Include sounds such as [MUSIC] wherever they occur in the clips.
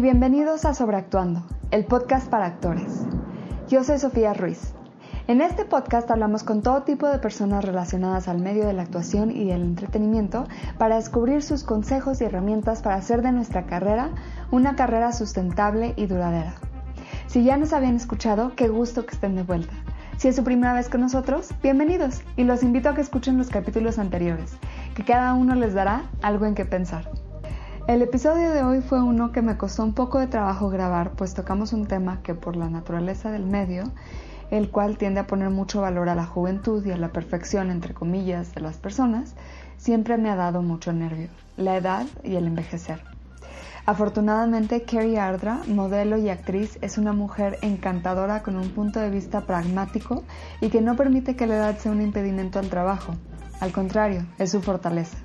bienvenidos a Sobreactuando, el podcast para actores. Yo soy Sofía Ruiz. En este podcast hablamos con todo tipo de personas relacionadas al medio de la actuación y el entretenimiento para descubrir sus consejos y herramientas para hacer de nuestra carrera una carrera sustentable y duradera. Si ya nos habían escuchado, qué gusto que estén de vuelta. Si es su primera vez con nosotros, bienvenidos y los invito a que escuchen los capítulos anteriores, que cada uno les dará algo en qué pensar. El episodio de hoy fue uno que me costó un poco de trabajo grabar, pues tocamos un tema que por la naturaleza del medio, el cual tiende a poner mucho valor a la juventud y a la perfección, entre comillas, de las personas, siempre me ha dado mucho nervio, la edad y el envejecer. Afortunadamente, Carrie Ardra, modelo y actriz, es una mujer encantadora con un punto de vista pragmático y que no permite que la edad sea un impedimento al trabajo. Al contrario, es su fortaleza.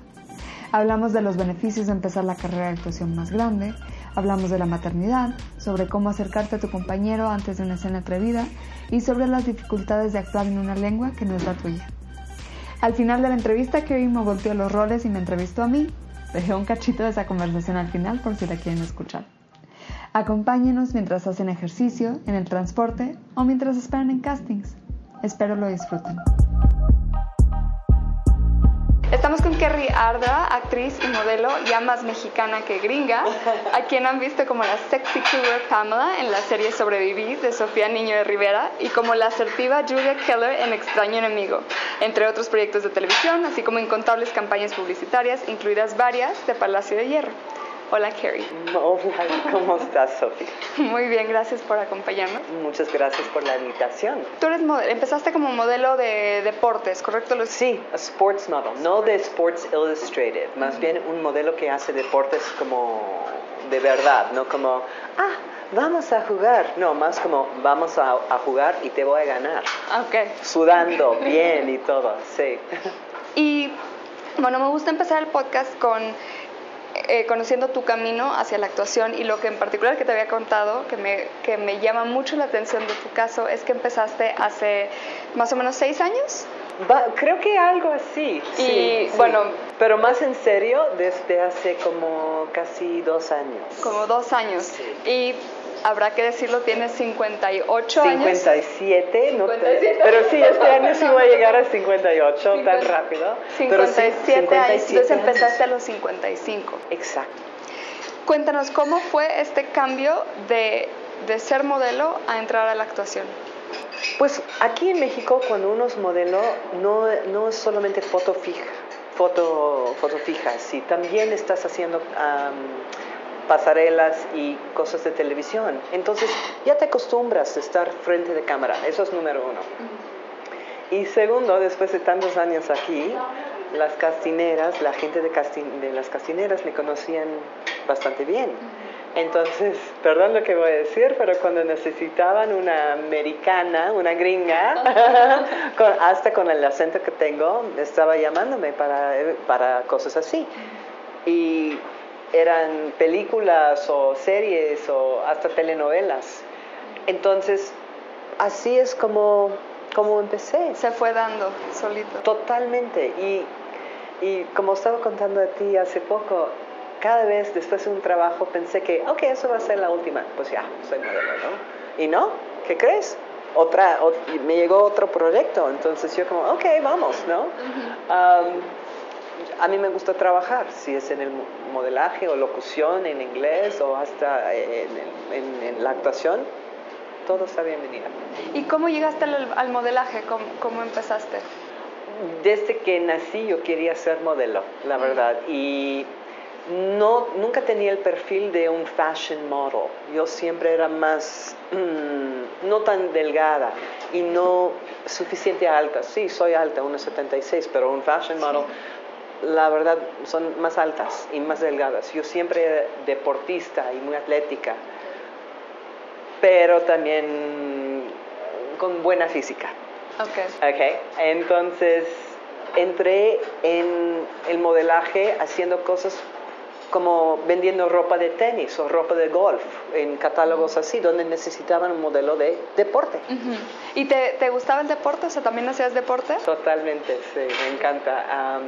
Hablamos de los beneficios de empezar la carrera de actuación más grande, hablamos de la maternidad, sobre cómo acercarte a tu compañero antes de una escena atrevida y sobre las dificultades de actuar en una lengua que no es la tuya. Al final de la entrevista, Carrie me volteó los roles y me entrevistó a mí, Dejé un cachito de esa conversación al final por si la quieren escuchar. Acompáñenos mientras hacen ejercicio, en el transporte o mientras esperan en castings. Espero lo disfruten. Estamos con Kerry Ardra, actriz y modelo ya más mexicana que gringa, a quien han visto como la sexy cougar Pamela en la serie Sobrevivir de Sofía Niño de Rivera y como la asertiva Julia Keller en Extraño Enemigo, entre otros proyectos de televisión, así como incontables campañas publicitarias, incluidas varias de Palacio de Hierro. Hola, Carrie. Hola, ¿cómo estás, Sofía? [LAUGHS] Muy bien, gracias por acompañarnos. Muchas gracias por la invitación. Tú eres empezaste como modelo de deportes, ¿correcto? Sí, a sports model, no de Sports Illustrated, más bien un modelo que hace deportes como de verdad, no como, ah, vamos a jugar, no, más como, vamos a, a jugar y te voy a ganar. Ok. Sudando bien y [LAUGHS] todo, sí. Y bueno, me gusta empezar el podcast con eh, conociendo tu camino hacia la actuación y lo que en particular que te había contado, que me, que me llama mucho la atención de tu caso, es que empezaste hace más o menos seis años. creo que algo así. Y sí, bueno. Pero más en serio, desde hace como casi dos años. Como dos años. Sí. Y habrá que decirlo, tienes 58 años. 57, no pero sí, este año sí voy a llegar a 58, tan rápido. 57, años, entonces empezaste a los 55. Exacto. Cuéntanos, ¿cómo fue este cambio de, de ser modelo a entrar a la actuación? Pues aquí en México, cuando uno es modelo, no, no es solamente foto fija, foto, foto fija, sí, también estás haciendo pasarelas y cosas de televisión. Entonces ya te acostumbras a estar frente de cámara, eso es número uno. Y segundo, después de tantos años aquí, las castineras, la gente de, las castineras me conocían bastante bien. Entonces, perdón lo que voy a decir, pero cuando necesitaban una americana, una gringa, [LAUGHS] hasta con el acento que tengo, estaba llamándome para, para cosas así. Y eran películas o series o hasta telenovelas. Entonces, así es como, como empecé. Se fue dando solito. Totalmente. Y, y como estaba contando a ti hace poco, cada vez después de un trabajo pensé que, ok, eso va a ser la última. Pues ya, soy modelo, ¿no? Y no, ¿qué crees? Otra, me llegó otro proyecto, entonces yo como, ok, vamos, ¿no? A mí me gusta trabajar, si es en el modelaje o locución en inglés o hasta en, la actuación, todo está bienvenido. ¿Y cómo llegaste al, modelaje? ¿Cómo, empezaste? Desde que nací yo quería ser modelo, la verdad, y no, nunca tenía el perfil de un fashion model. Yo siempre era más, mm, no tan delgada y no suficiente alta. Sí, soy alta, 1,76, pero un fashion model la verdad son más altas y más delgadas. Yo siempre deportista y muy atlética, pero también con buena física. Okay. okay. Entonces entré en el modelaje haciendo cosas como vendiendo ropa de tenis o ropa de golf en catálogos así, donde necesitaban un modelo de deporte. ¿Y te, te, gustaba el deporte? O sea, ¿también hacías deporte? Totalmente, sí, me encanta.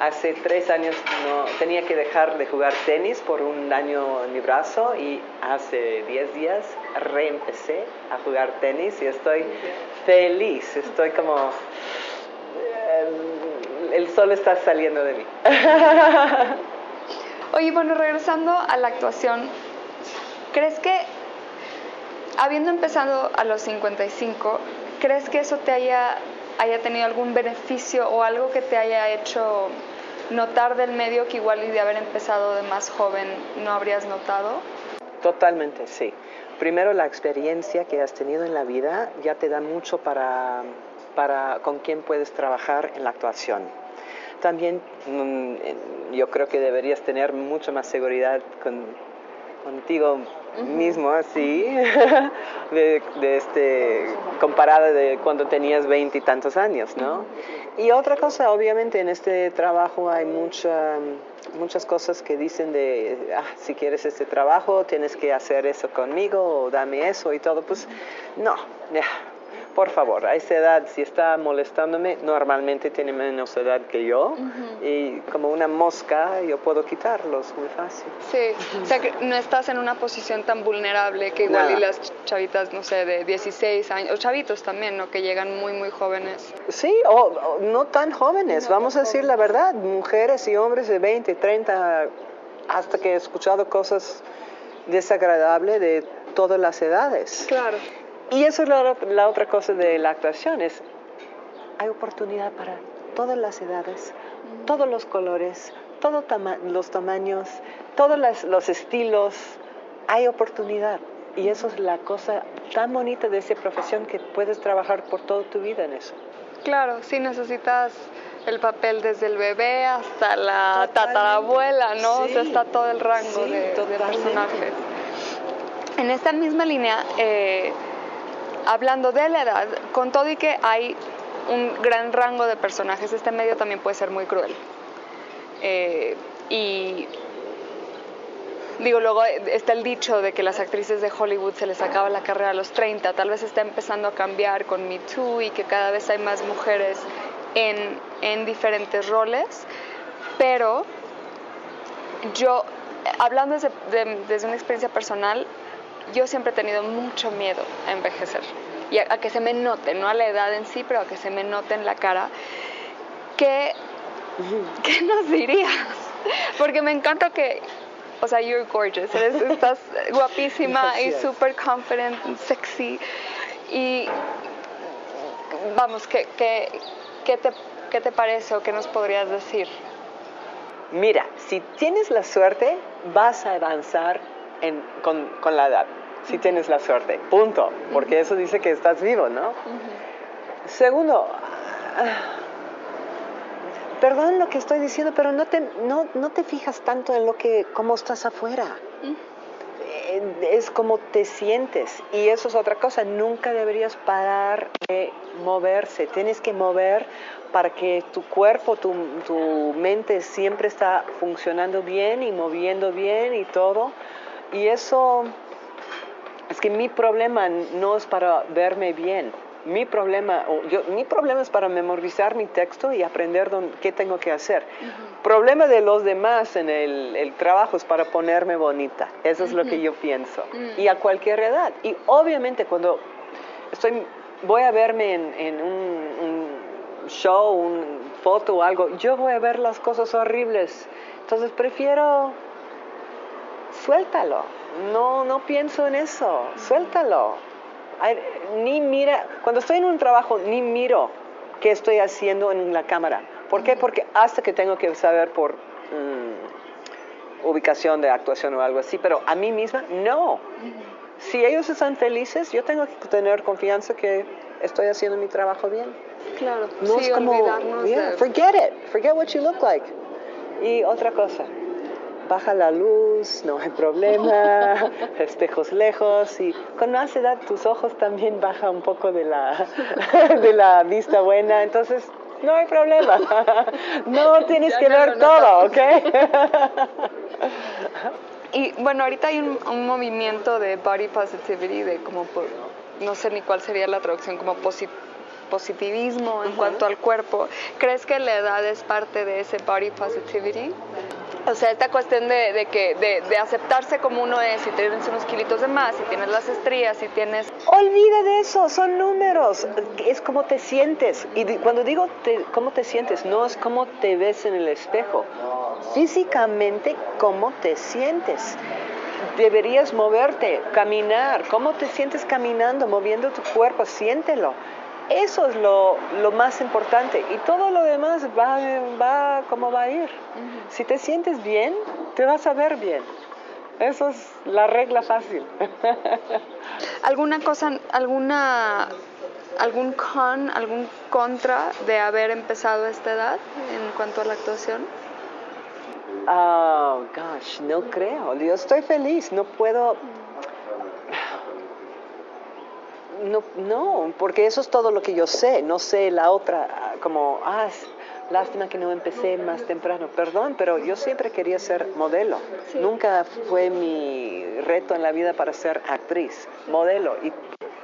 Hace tres años no, tenía que dejar de jugar tenis por un daño en mi brazo y hace diez días reempecé a jugar tenis y estoy feliz, estoy como... Eh, el sol está saliendo de mí. [LAUGHS] Oye, bueno, regresando a la actuación, ¿crees que, habiendo empezado a los 55, ¿crees que eso te haya, haya tenido algún beneficio o algo que te haya hecho notar del medio que igual y de haber empezado de más joven no habrías notado? Totalmente, sí. Primero la experiencia que has tenido en la vida ya te da mucho para, para con quién puedes trabajar en la actuación también mm, yo creo que deberías tener mucho más seguridad contigo mismo, así, [LAUGHS] de, este, comparado de cuando tenías veinte y tantos años, ¿no? Y otra cosa, obviamente en este trabajo hay mucha, muchas cosas que dicen de, ah, si quieres este trabajo, tienes que hacer eso conmigo, o dame eso y todo, pues no, por favor, a esa edad, si está molestándome, normalmente tiene menos edad que yo y como una mosca yo puedo quitarlos muy fácil. Sí, o sea que no estás en una posición tan vulnerable que igual y las chavitas, no sé, de 16 años, o chavitos también, ¿no? Que llegan muy, muy jóvenes. Sí, o, no tan jóvenes, vamos a decir la verdad, mujeres y hombres de 20, 30, hasta que he escuchado cosas desagradables de todas las edades. Claro. Y eso es la, otra cosa de la actuación, es hay oportunidad para todas las edades, todos los colores, todos los tamaños, todos los estilos, hay oportunidad. Y eso es la cosa tan bonita de esa profesión que puedes trabajar por toda tu vida en eso. Claro, sí necesitas el papel desde el bebé hasta la tatarabuela, ¿no? o sea, está todo el rango de, de, personajes. En esta misma línea, eh, hablando de la edad, con todo y que hay un gran rango de personajes, este medio también puede ser muy cruel. Eh, y digo, luego está el dicho de que las actrices de Hollywood se les acaba la carrera a los 30, tal vez está empezando a cambiar con Me Too y que cada vez hay más mujeres en, en diferentes roles, pero yo, hablando desde, desde una experiencia personal, yo siempre he tenido mucho miedo a envejecer y a, que se me note, no a la edad en sí, pero a que se me note en la cara. ¿Qué, ¿qué nos dirías? [LAUGHS] Porque me encanta que, o sea, you're gorgeous, estás [LAUGHS] guapísima y super confident, sexy. Y vamos, ¿qué, qué, qué, te, ¿qué te parece o qué nos podrías decir? Mira, si tienes la suerte, vas a avanzar con, con, la edad, si tienes la suerte, punto, porque eso dice que estás vivo, ¿no? Segundo, perdón lo que estoy diciendo, pero no te, no, no te fijas tanto en lo que, cómo estás afuera. Eh, es como te sientes. Y eso es otra cosa, nunca deberías parar de moverse, tienes que mover para que tu cuerpo, tu, tu mente siempre está funcionando bien y moviendo bien y todo y eso es que mi problema no es para verme bien. Mi problema, yo, mi problema es para memorizar mi texto y aprender qué tengo que hacer. Problema de los demás en el, trabajo es para ponerme bonita. Eso es lo que yo pienso. Mm. Y a cualquier edad. Y obviamente cuando estoy, voy a verme en, un, un show, una foto o algo, yo voy a ver las cosas horribles. Entonces prefiero suéltalo. No, no pienso en eso, suéltalo. ni mira, cuando estoy en un trabajo, ni miro qué estoy haciendo en la cámara. ¿Por qué? Porque hasta que tengo que saber por mm, ubicación de actuación o algo así, pero a mí misma, no. Si ellos están felices, yo tengo que tener confianza que estoy haciendo mi trabajo bien. Claro, no es como, forget it, forget what you look like. Y otra cosa, baja la luz, no hay problema, [LAUGHS] espejos lejos y con más edad tus ojos también baja un poco de la, [LAUGHS] de la vista buena, entonces no hay problema. [LAUGHS] No tienes que ver todo, ¿ok? Y bueno, ahorita hay un, un movimiento de body positivity, de como, por- no sé ni cuál sería la traducción, como posi- positivismo en cuanto al cuerpo. ¿Crees que la edad es parte de ese body positivity? O sea, esta cuestión de, de que, de, aceptarse como uno es, si tienes unos kilitos de más, si tienes las estrías, si tienes... Olvida de eso, son números, es como te sientes. Y cuando digo te- cómo te sientes, no es cómo te ves en el espejo, físicamente cómo te sientes. Deberías moverte, caminar, cómo te sientes caminando, moviendo tu cuerpo, siéntelo. Eso es lo, lo más importante y todo lo demás va, va como va a ir. Si te sientes bien, te vas a ver bien. Eso es la regla fácil. [LAUGHS] ¿Alguna cosa, alguna, algún con, algún contra de haber empezado a esta edad en cuanto a la actuación? Oh, gosh, no creo. Yo estoy feliz, no puedo... No, no, porque eso es todo lo que yo sé. No sé la otra, ah, como, ah, lástima que no empecé más temprano. Perdón, pero yo siempre quería ser modelo. Sí. Nunca fue mi reto en la vida para ser actriz, modelo. Y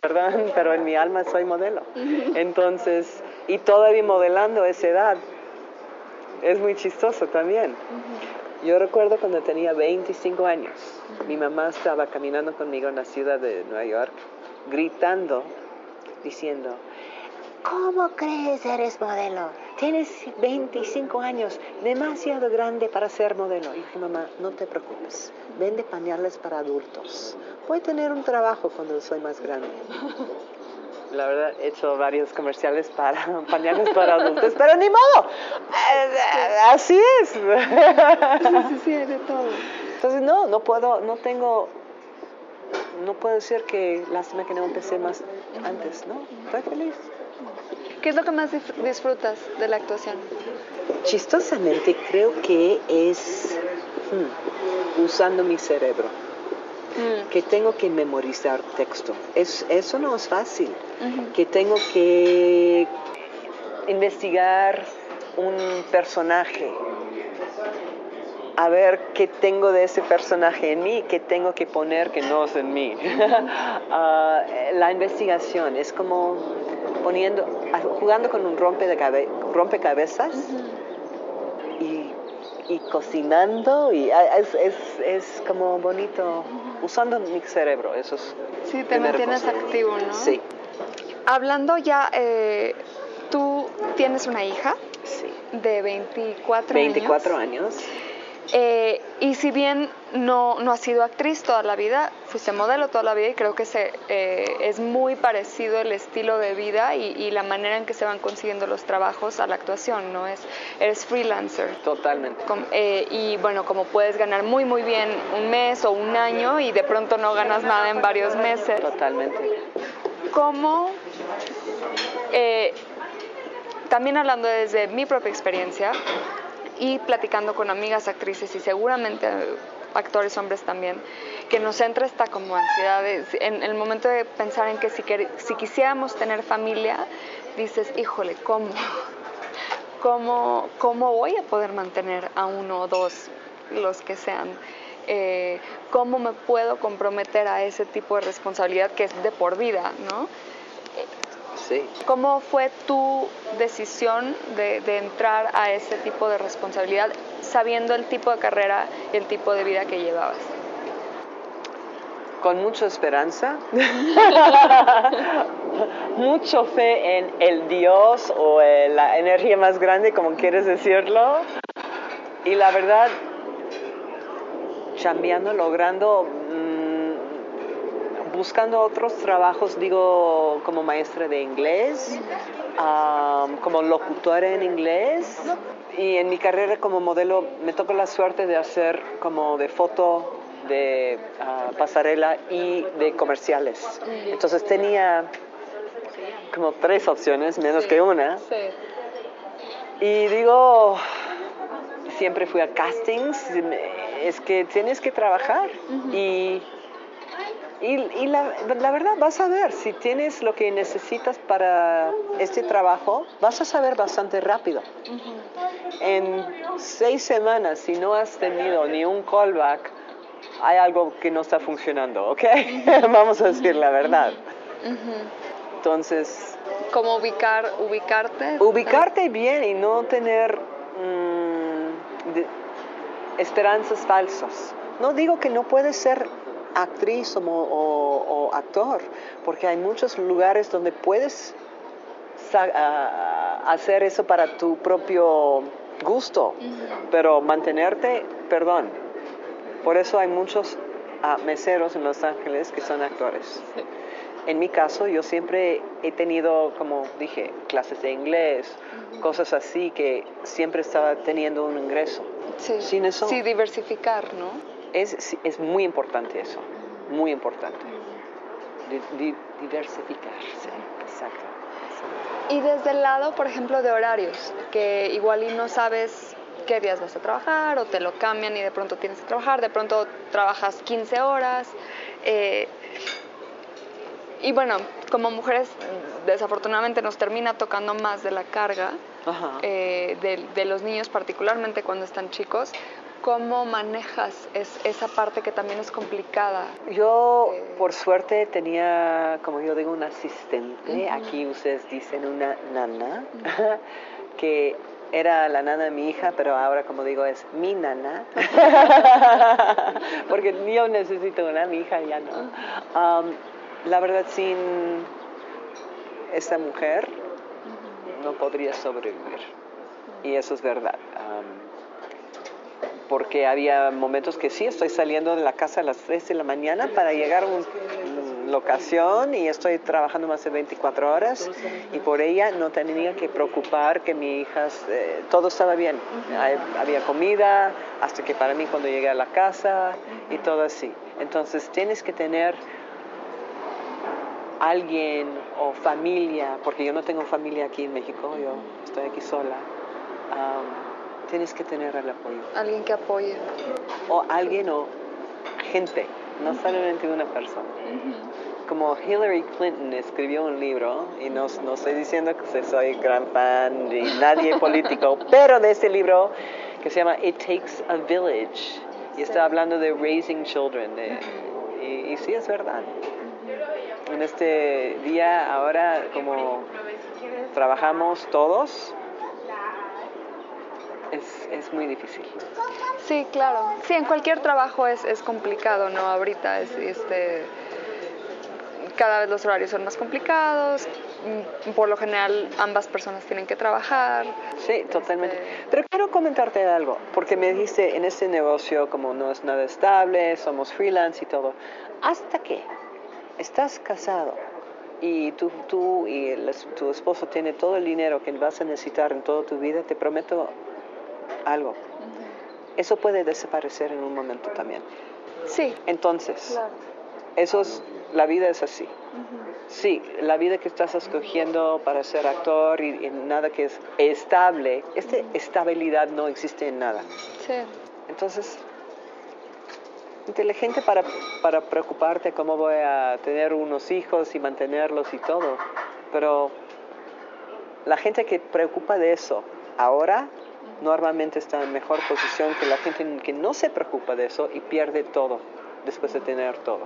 perdón, [LAUGHS] pero en mi alma soy modelo. Entonces, y todavía modelando a esa edad, es muy chistoso también. Yo recuerdo cuando tenía 25 años, mi mamá estaba caminando conmigo en la ciudad de Nueva York, gritando, diciendo, ¿cómo crees eres modelo? Tienes 25 años, demasiado grande para ser modelo. Y dije, mamá, no te preocupes, vende pañales para adultos. Voy a tener un trabajo cuando soy más grande. [LAUGHS] La verdad, he hecho varios comerciales para [LAUGHS] pañales para adultos, pero ni modo. Eh, Así es. Sí, sí, de todo. Entonces, no, no puedo, no tengo, no puedo decir que lástima que no empecé más antes, ¿no? Estoy feliz. ¿Qué es lo que más disfrutas de la actuación? Chistosamente, creo que es hmm, usando mi cerebro, Mm, que tengo que memorizar texto. Es, eso no es fácil. que tengo que investigar un personaje, a ver qué tengo de ese personaje en mí, qué tengo que poner que no es en mí. [LAUGHS] Ah, la investigación es como poniendo, ah, jugando con un rompe de cabe- rompecabezas y, y cocinando y ah, es, es, es como bonito usando mi cerebro, eso es. Sí, te mantienes cosa. activo, ¿no? Sí, Hablando ya, eh, tú tienes una hija sí. de 24, 24 años. años. Eh, y si bien no, no has sido actriz toda la vida, fuiste modelo toda la vida y creo que se, eh, es muy parecido el estilo de vida y, y la manera en que se van consiguiendo los trabajos a la actuación, ¿no? Es, eres freelancer. Totalmente. Com- eh, y bueno, como puedes ganar muy muy bien un mes o un año y de pronto no ganas nada en varios meses, Totalmente. ¿cómo, también hablando desde mi propia experiencia y platicando con amigas actrices y seguramente actores hombres también, que nos entra esta como ansiedad de- en el momento de pensar en que si, si quisiéramos tener familia, dices, híjole, ¿cómo? ¿Cómo, ¿Cómo voy a poder mantener a uno o dos, los que sean? Eh, ¿Cómo me puedo comprometer a ese tipo de responsabilidad que es de por vida, ¿no? Sí. ¿Cómo fue tu decisión de, de entrar a ese tipo de responsabilidad sabiendo el tipo de carrera y el tipo de vida que llevabas? Con mucha esperanza, [LAUGHS] mucho fe en el Dios o en la energía más grande, como quieres decirlo. Y la verdad, chambeando, logrando, buscando otros trabajos, digo, como maestra de inglés, como locutora en inglés. Y en mi carrera como modelo me tocó la suerte de hacer como de foto, de ah, pasarela y de comerciales. Entonces tenía como tres opciones, menos que una. Sí. Y digo, siempre fui a castings, es que tienes que trabajar. Y Y, y la, la, verdad, vas a ver, si tienes lo que necesitas para este trabajo, vas a saber bastante rápido. En seis semanas, si no has tenido ni un callback, hay algo que no está funcionando, ¿ok? [LAUGHS] Vamos a decir la verdad. Entonces... ¿Cómo ubicar, ubicarte? Ubicarte bien y no tener mm, esperanzas falsas. No digo que no puedes ser actriz o, actor, porque hay muchos lugares donde puedes hacer eso para tu propio gusto, pero mantenerte, perdón. Por eso hay muchos ah, meseros en Los Ángeles que son actores. En mi caso, yo siempre he tenido, como dije, clases de inglés, cosas así que siempre estaba teniendo un ingreso. Sí, Sin eso, sí diversificar, ¿no? Es, es muy importante eso, muy importante. diversificarse, exacto. Y desde el lado, por ejemplo, de horarios, que igual y no sabes qué días vas a trabajar o te lo cambian y de pronto tienes que trabajar, de pronto trabajas 15 horas. Eh, y bueno, como mujeres desafortunadamente nos termina tocando más de la carga eh, de, los niños, particularmente cuando están chicos. ¿Cómo manejas esa parte que también es complicada? Yo, eh, por suerte, tenía, como yo digo, un asistente. Aquí ustedes dicen una nana, [LAUGHS] que era la nana de mi hija, pero ahora, como digo, es mi nana. [LAUGHS] Porque yo necesito una, mi hija ya no. Um, la verdad, sin esta mujer no podría sobrevivir. Y eso es verdad. Porque había momentos que sí, estoy saliendo de la casa a las 3 de la mañana para llegar a una locación y estoy trabajando más de 24 horas y por ella no tenía que preocupar que mi hija, eh, todo estaba bien. Había comida, hasta que para mí cuando llegué a la casa y todo así. Entonces tienes que tener alguien o familia, porque yo no tengo familia aquí en México, yo estoy aquí sola, tienes que tener el apoyo. Alguien que apoye. O alguien o gente, no solamente una persona. Como Hillary Clinton escribió un libro, y no, no estoy diciendo que soy gran fan de nadie [LAUGHS] político, pero de este libro que se llama It Takes a Village, y está hablando de raising children, y, y sí es verdad en este día ahora como trabajamos todos, es, es, muy difícil. Sí, claro. Sí, en cualquier trabajo es, es complicado, ¿no? Ahorita es, este, cada vez los horarios son más complicados, mm, por lo general ambas personas tienen que trabajar. Sí, totalmente. Este, Pero quiero comentarte algo, porque me dijiste en este negocio como no es nada estable, somos freelance y todo. ¿Hasta qué? estás casado y tú, tú y tu esposo tiene todo el dinero que vas a necesitar en toda tu vida, te prometo algo. Eso puede desaparecer en un momento también. Sí. Entonces, eso es, la vida es así. Sí, la vida que estás escogiendo para ser actor y, nada que es estable, esta estabilidad no existe en nada. Sí. Entonces, inteligente para, para preocuparte cómo voy a tener unos hijos y mantenerlos y todo. Pero la gente que preocupa de eso ahora normalmente está en mejor posición que la gente que no se preocupa de eso y pierde todo después de tener todo.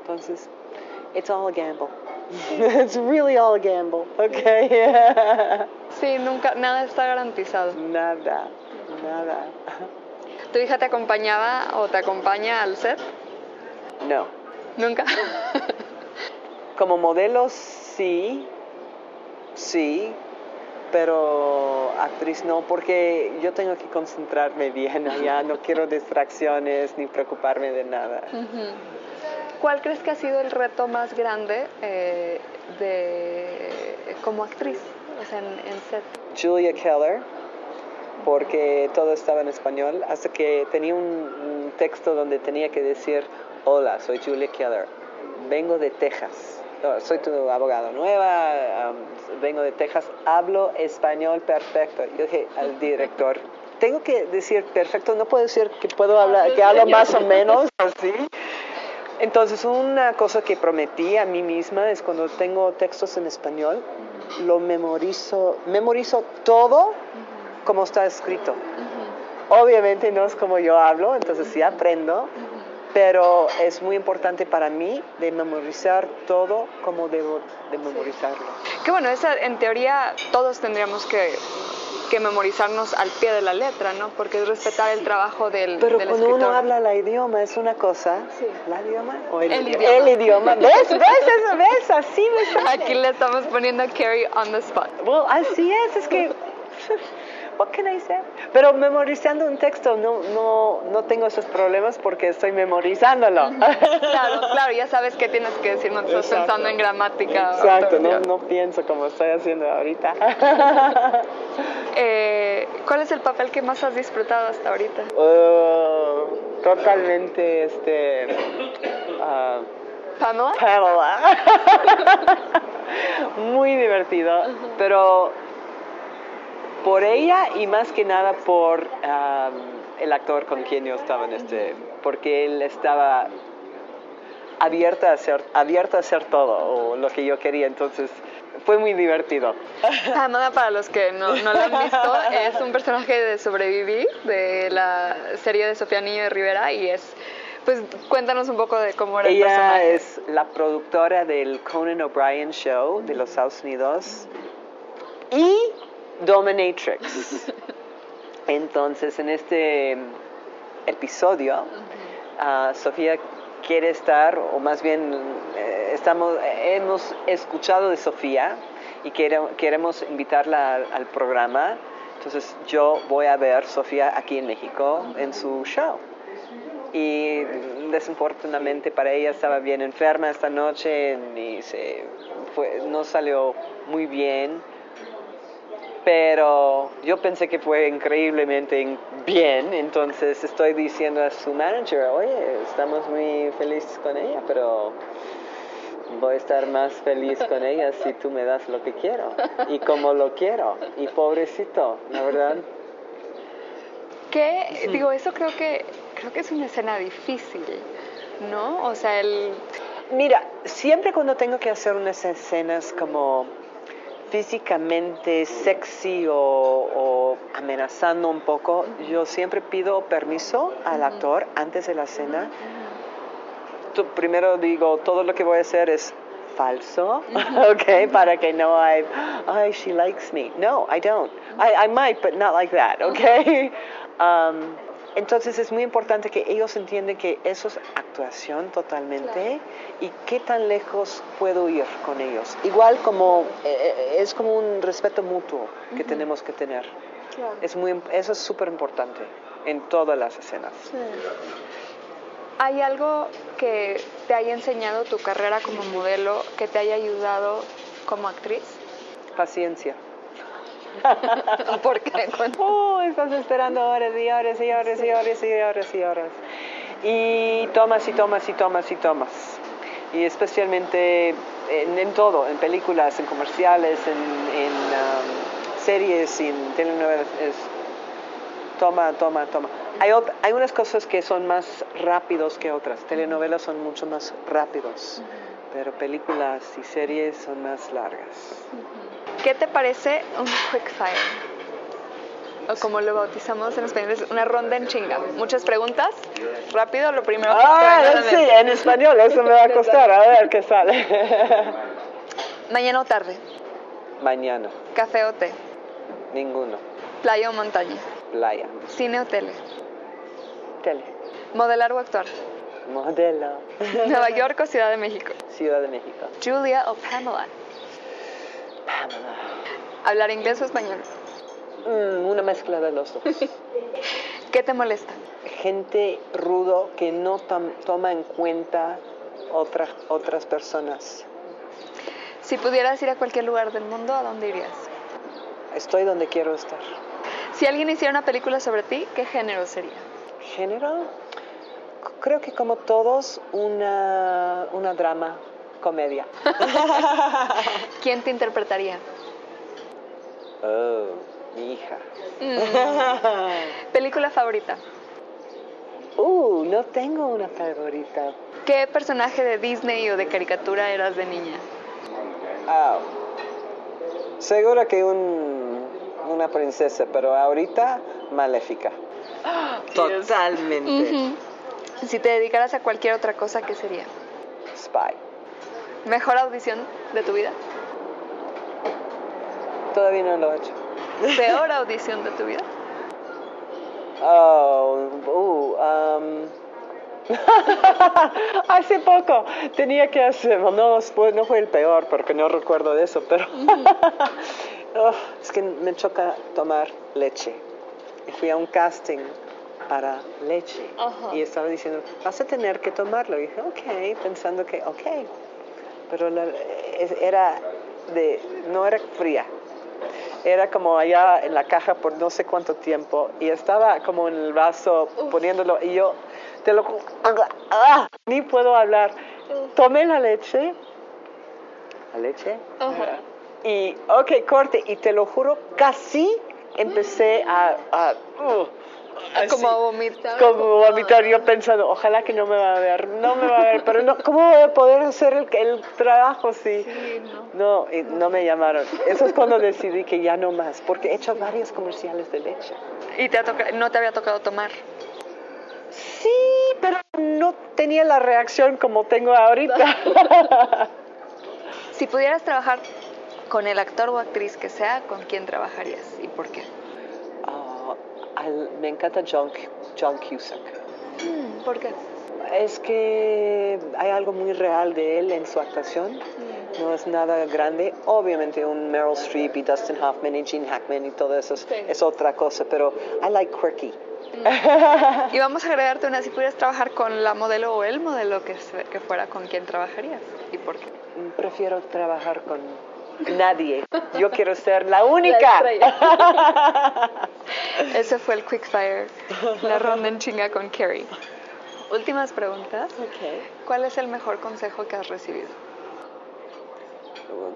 Entonces, it's all a gamble. [LAUGHS] it's really all a gamble, okay? [LAUGHS] sí, nunca, nada está garantizado. Nada, nada. ¿Tu hija te acompañaba o te acompaña al set? No. ¿Nunca? Como modelo sí, sí, pero actriz no, porque yo tengo que concentrarme bien allá, no quiero distracciones ni preocuparme de nada. ¿Cuál crees que ha sido el reto más grande eh, de, como actriz o sea, en, en set? Julia Keller porque todo estaba en español, hasta que tenía un, texto donde tenía que decir, hola, soy Julia Keller, vengo de Texas, soy tu abogado nueva, vengo de Texas, hablo español perfecto. Yo dije al director, tengo que decir perfecto, no puedo decir que puedo hablar, que hablo más o menos así. Entonces, una cosa que prometí a mí misma es cuando tengo textos en español, lo memorizo, memorizo todo como está escrito. Obviamente no es como yo hablo, entonces sí aprendo, pero es muy importante para mí de memorizar todo como debo de memorizarlo. Que bueno, esa, en teoría todos tendríamos que, que memorizarnos al pie de la letra, ¿no? Porque es respetar el trabajo del, Pero del cuando escritor. uno habla la idioma es una cosa. Sí. ¿La idioma? ¿O el, El idi- idioma. El idioma. ¿Ves? ¿Ves eso? ¿Ves? Así me sale. Aquí le estamos poniendo a Carrie on the spot. Well, así es, es que. What can I say? Pero memorizando un texto no, no, no tengo esos problemas porque estoy memorizándolo. Claro, claro, ya sabes qué tienes que decir, no estás Exacto. pensando en gramática. Exacto, no, no pienso como estoy haciendo ahorita. [LAUGHS] Eh, ¿Cuál es el papel que más has disfrutado hasta ahorita? Uh, totalmente este. ah, ¿Pamela? Pamela. [LAUGHS] Muy divertido, pero por ella y más que nada por um, el actor con quien yo estaba en este, porque él estaba abierta a hacer, abierta a hacer todo o lo que yo quería, entonces fue muy divertido. Pamela, para los que no, no la han visto, es un personaje de Sobrevivir, de la serie de Sofía Niño de Rivera, y es, pues cuéntanos un poco de cómo era el Ella personaje. es la productora del Conan O'Brien Show de los Estados Unidos y Dominatrix. [LAUGHS] Entonces, en este episodio, ah, Sofía quiere estar, o más bien eh, estamos, hemos escuchado de Sofía y quiere- queremos invitarla al, al programa. Entonces, yo voy a ver Sofía aquí en México en su show y desafortunadamente para ella estaba bien enferma esta noche y se fue, no salió muy bien pero yo pensé que fue increíblemente in- bien entonces estoy diciendo a su manager oye estamos muy felices con ella pero voy a estar más feliz con ella si tú me das lo que quiero y como lo quiero y pobrecito la verdad. Que, digo, eso creo que, creo que es una escena difícil, ¿no? O sea, el... Mira, siempre cuando tengo que hacer unas escenas como físicamente sexy o, o amenazando un poco, yo siempre pido permiso al actor antes de la escena. Primero digo, todo lo que voy a hacer es falso, [LAUGHS] ok, para que no hay, ay, she likes me. No, I don't. I, I might, but not like that, ok. Um, entonces es muy importante que ellos entiendan que eso es actuación totalmente y qué tan lejos puedo ir con ellos. Igual como eh, eh, es como un respeto mutuo que tenemos que tener. Es muy, eso es súper importante en todas las escenas. ¿Hay algo que te haya enseñado tu carrera como modelo, que te haya ayudado como actriz? Paciencia. [LAUGHS] ¿Por qué? Oh, estás esperando horas y horas y horas y horas y horas y horas. Y tomas y tomas y tomas y tomas. Y especialmente en, en todo, en películas, en comerciales, en, en, um, series, en telenovelas, es toma, toma, toma. Hay, hay unas cosas que son más rápidos que otras. Telenovelas son mucho más rápidos, pero películas y series son más largas. ¿Qué te parece un quick fire? O como lo bautizamos en español, es una ronda en chinga. Muchas preguntas, rápido, lo primero que Ah, sí, en español, eso me va a costar. A ver qué sale. [LAUGHS] Mañana o tarde, Mañana, café o té, ninguno. playa o montaña, Playa. cine o tele, Tele. modelar o actuar, Modelo. [LAUGHS] Nueva York o Ciudad de México, Ciudad de México. Julia o Pamela. Hablar inglés o español, Mm, una mezcla de los dos. [LAUGHS] ¿qué te molesta? Gente rudo que no toma en cuenta otra- otras personas. Si pudieras ir a cualquier lugar del mundo, ¿a dónde irías? Estoy donde quiero estar. Si alguien hiciera una película sobre ti, ¿qué género sería? Género, creo que como todos, una, una drama, comedia. [LAUGHS] ¿Quién te interpretaría? Oh, mi hija. Mm. [LAUGHS] ¿Película favorita? Uh, no tengo una favorita. ¿Qué personaje de Disney o de caricatura eras de niña? Ah, seguro que un, una princesa, pero ahorita maléfica. [GASPS] Totalmente. Si te dedicaras a cualquier otra cosa, ¿qué sería? Spy. ¿Mejor audición de tu vida? Todavía no lo he hecho. ¿Peor [LAUGHS] audición de tu vida? Oh, uh, um, [LAUGHS] Hace poco tenía que hacer, no, fue- no fue el peor porque no recuerdo de eso, pero [LAUGHS] Oh, es que me choca tomar leche. Y fui a un casting para leche Ajá. y estaba diciendo, vas a tener que tomarlo. Y dije, ok, pensando que, ok, pero la- era de, no era fría, era como allá en la caja por no sé cuánto tiempo y estaba como en el vaso poniéndolo y yo te lo ¡Ah! ni puedo hablar. Tomé la leche la leche y ok corte y te lo juro casi empecé a, a uh, así, Como a vomitar. como vomitar yo pensando ojalá que no me va a ver no me va a ver pero no cómo voy a poder hacer el, el trabajo si Sí, ¿no? no, y no me llamaron. Eso es cuando decidí que ya no más, porque he hecho varios comerciales de leche. ¿Y te ha no te había tocado tomar? Sí, pero no tenía la reacción como tengo ahorita. [LAUGHS] Si pudieras trabajar con el actor o actriz que sea, ¿con quién trabajarías y por qué? Al- me encanta John, John Cusack. Mm, ¿Por qué? Es que hay algo muy real de él en su actuación. No es nada grande. Obviamente un Meryl Streep y Dustin Hoffman y Gene Hackman y todo eso es, es otra cosa, pero I like quirky. [LAUGHS] Y vamos a agregarte una, si pudieras trabajar con la modelo o el modelo que, que fuera, ¿con quién trabajarías? ¿Y por qué? Prefiero trabajar con nadie. Yo quiero ser la única. [LAUGHS] Ese fue el Quickfire, la ronda en chinga con Carrie. Últimas preguntas. ¿Cuál es el mejor consejo que has recibido?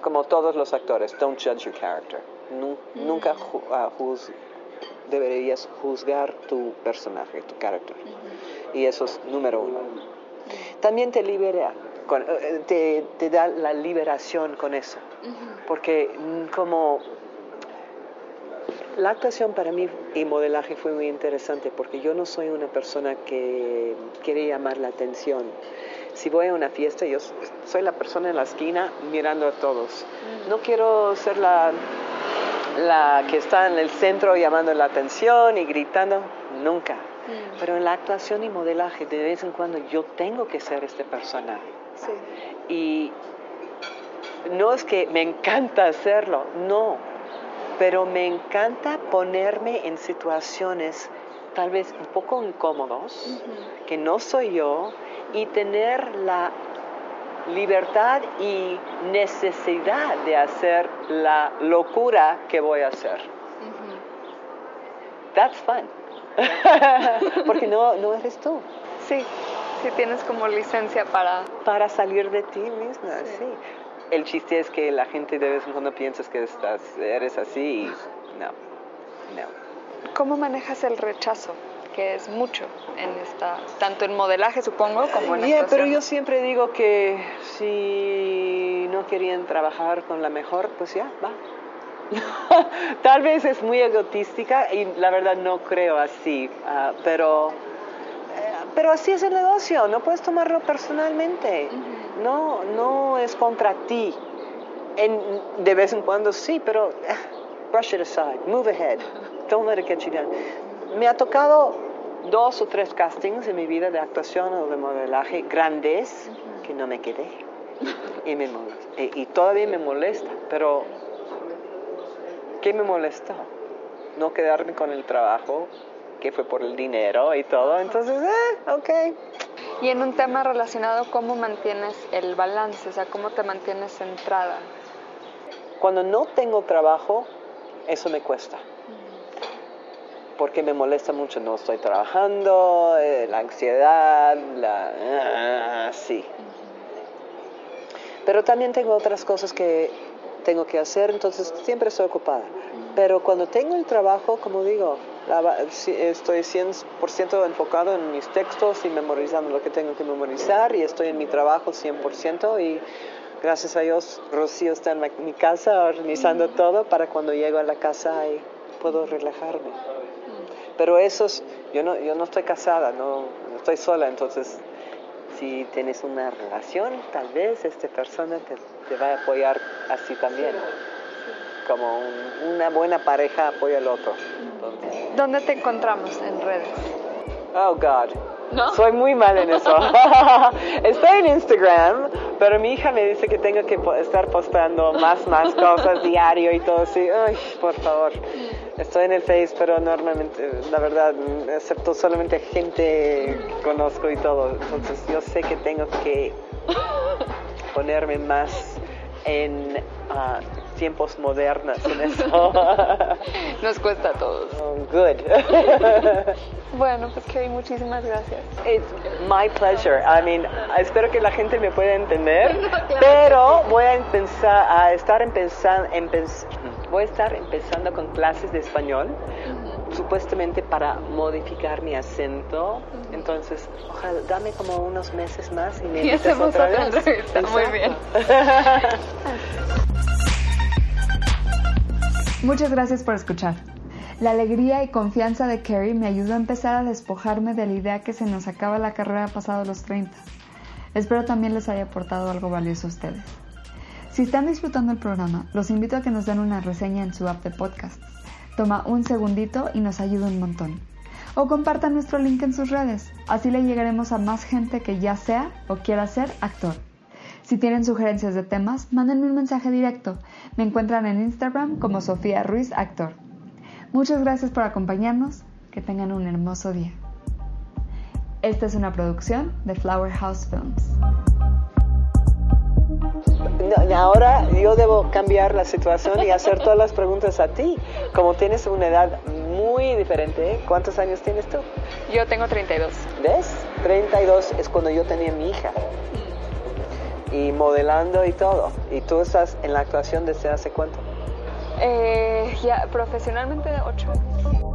Como todos los actores, don't judge your character. Nu- Nunca ju- juz- deberías juzgar tu personaje, tu carácter. Y eso es número uno. También te libera, con- eh, te, te da la liberación con eso. Porque mm, como la actuación para mí y modelaje fue muy interesante porque yo no soy una persona que quiere llamar la atención. Si voy a una fiesta, yo soy la persona en la esquina mirando a todos. No quiero ser la, la que está en el centro llamando la atención y gritando, nunca. Pero en la actuación y modelaje, de vez en cuando yo tengo que ser este personaje. Sí. Y no es que me encanta hacerlo, no, pero me encanta ponerme en situaciones tal vez un poco incómodos, que no soy yo, y tener la libertad y necesidad de hacer la locura que voy a hacer. That's fun. [LAUGHS] Porque no, no eres tú. Sí, sí tienes como licencia para... para salir de ti misma, sí. El chiste es que la gente de vez en cuando piensas que estás, eres así y no, no. ¿Cómo manejas el rechazo? Que es mucho en esta, tanto en modelaje supongo como en Yeah, pero yo siempre digo que si no querían trabajar con la mejor, pues ya, va. [LAUGHS] Tal vez es muy egotística y la verdad no creo así, ah, pero, pero así es el negocio, no puedes tomarlo personalmente. No, no es contra ti. En, de vez en cuando sí, pero eh, brush it aside, move ahead, don't let it get you down. Me ha tocado dos o tres castings en mi vida de actuación o de modelaje grandes que no me quedé. Y, me molesta, y, y todavía me molesta, pero ¿qué me molestó? No quedarme con el trabajo, que fue por el dinero y todo. Entonces, eh, ok. Y en un tema relacionado, ¿cómo mantienes el balance? O sea, ¿cómo te mantienes centrada? Cuando no tengo trabajo, eso me cuesta. Porque me molesta mucho, no estoy trabajando, eh, la ansiedad, la... ah, sí. Pero también tengo otras cosas que tengo que hacer, entonces siempre estoy ocupada. Pero cuando tengo el trabajo, como digo, estoy 100% enfocado en mis textos y memorizando lo que tengo que memorizar y estoy en mi trabajo 100% y gracias a Dios Rocío está en mi casa organizando todo para cuando llego a la casa y puedo relajarme. Pero eso es, yo no, yo no estoy casada, no, estoy sola, entonces si tienes una relación, tal vez esta persona te, te va a apoyar así también como una buena pareja apoya al otro. ¿Dónde te encontramos en redes? Oh, God. ¿No? Soy muy mal en eso. [LAUGHS] Estoy en Instagram, pero mi hija me dice que tengo que estar postando más, más cosas diario y todo así. Ay, por favor. Estoy en el Face, pero normalmente, la verdad, acepto solamente gente que conozco y todo. Entonces yo sé que tengo que [LAUGHS] ponerme más en uh, tiempos modernos en eso. [LAUGHS] Nos cuesta a todos. Oh, good. [LAUGHS] bueno, pues Kerry, muchísimas gracias. It's my pleasure. I mean, espero que la gente me pueda entender, pero voy a empezar a estar empezando, voy a estar empezando con clases de español supuestamente para modificar mi acento. Entonces, ojalá, dame como unos meses más y me [LAUGHS] y hacemos otra, otra Muy bien. [LAUGHS] Muchas gracias por escuchar. La alegría y confianza de Kerry me ayudó a empezar a despojarme de la idea que se nos acaba la carrera pasado los 30. Espero también les haya aportado algo valioso a ustedes. Si están disfrutando el programa, los invito a que nos den una reseña en su app de podcast. Toma un segundito y nos ayuda un montón. O compartan nuestro link en sus redes, así le llegaremos a más gente que ya sea o quiera ser actor. Si tienen sugerencias de temas, mándenme un mensaje directo. Me encuentran en Instagram como Sofía Ruiz Actor. Muchas gracias por acompañarnos. Que tengan un hermoso día. Esta es una producción de Flower House Films no, ahora yo debo cambiar la situación y hacer todas las preguntas a ti. Como tienes una edad muy diferente, ¿cuántos años tienes tú? Yo tengo 32. ¿Ves? 32 es cuando yo tenía mi hija. Y modelando y todo. ¿Y tú estás en la actuación desde hace cuánto? Eh, ya, profesionalmente 8 años.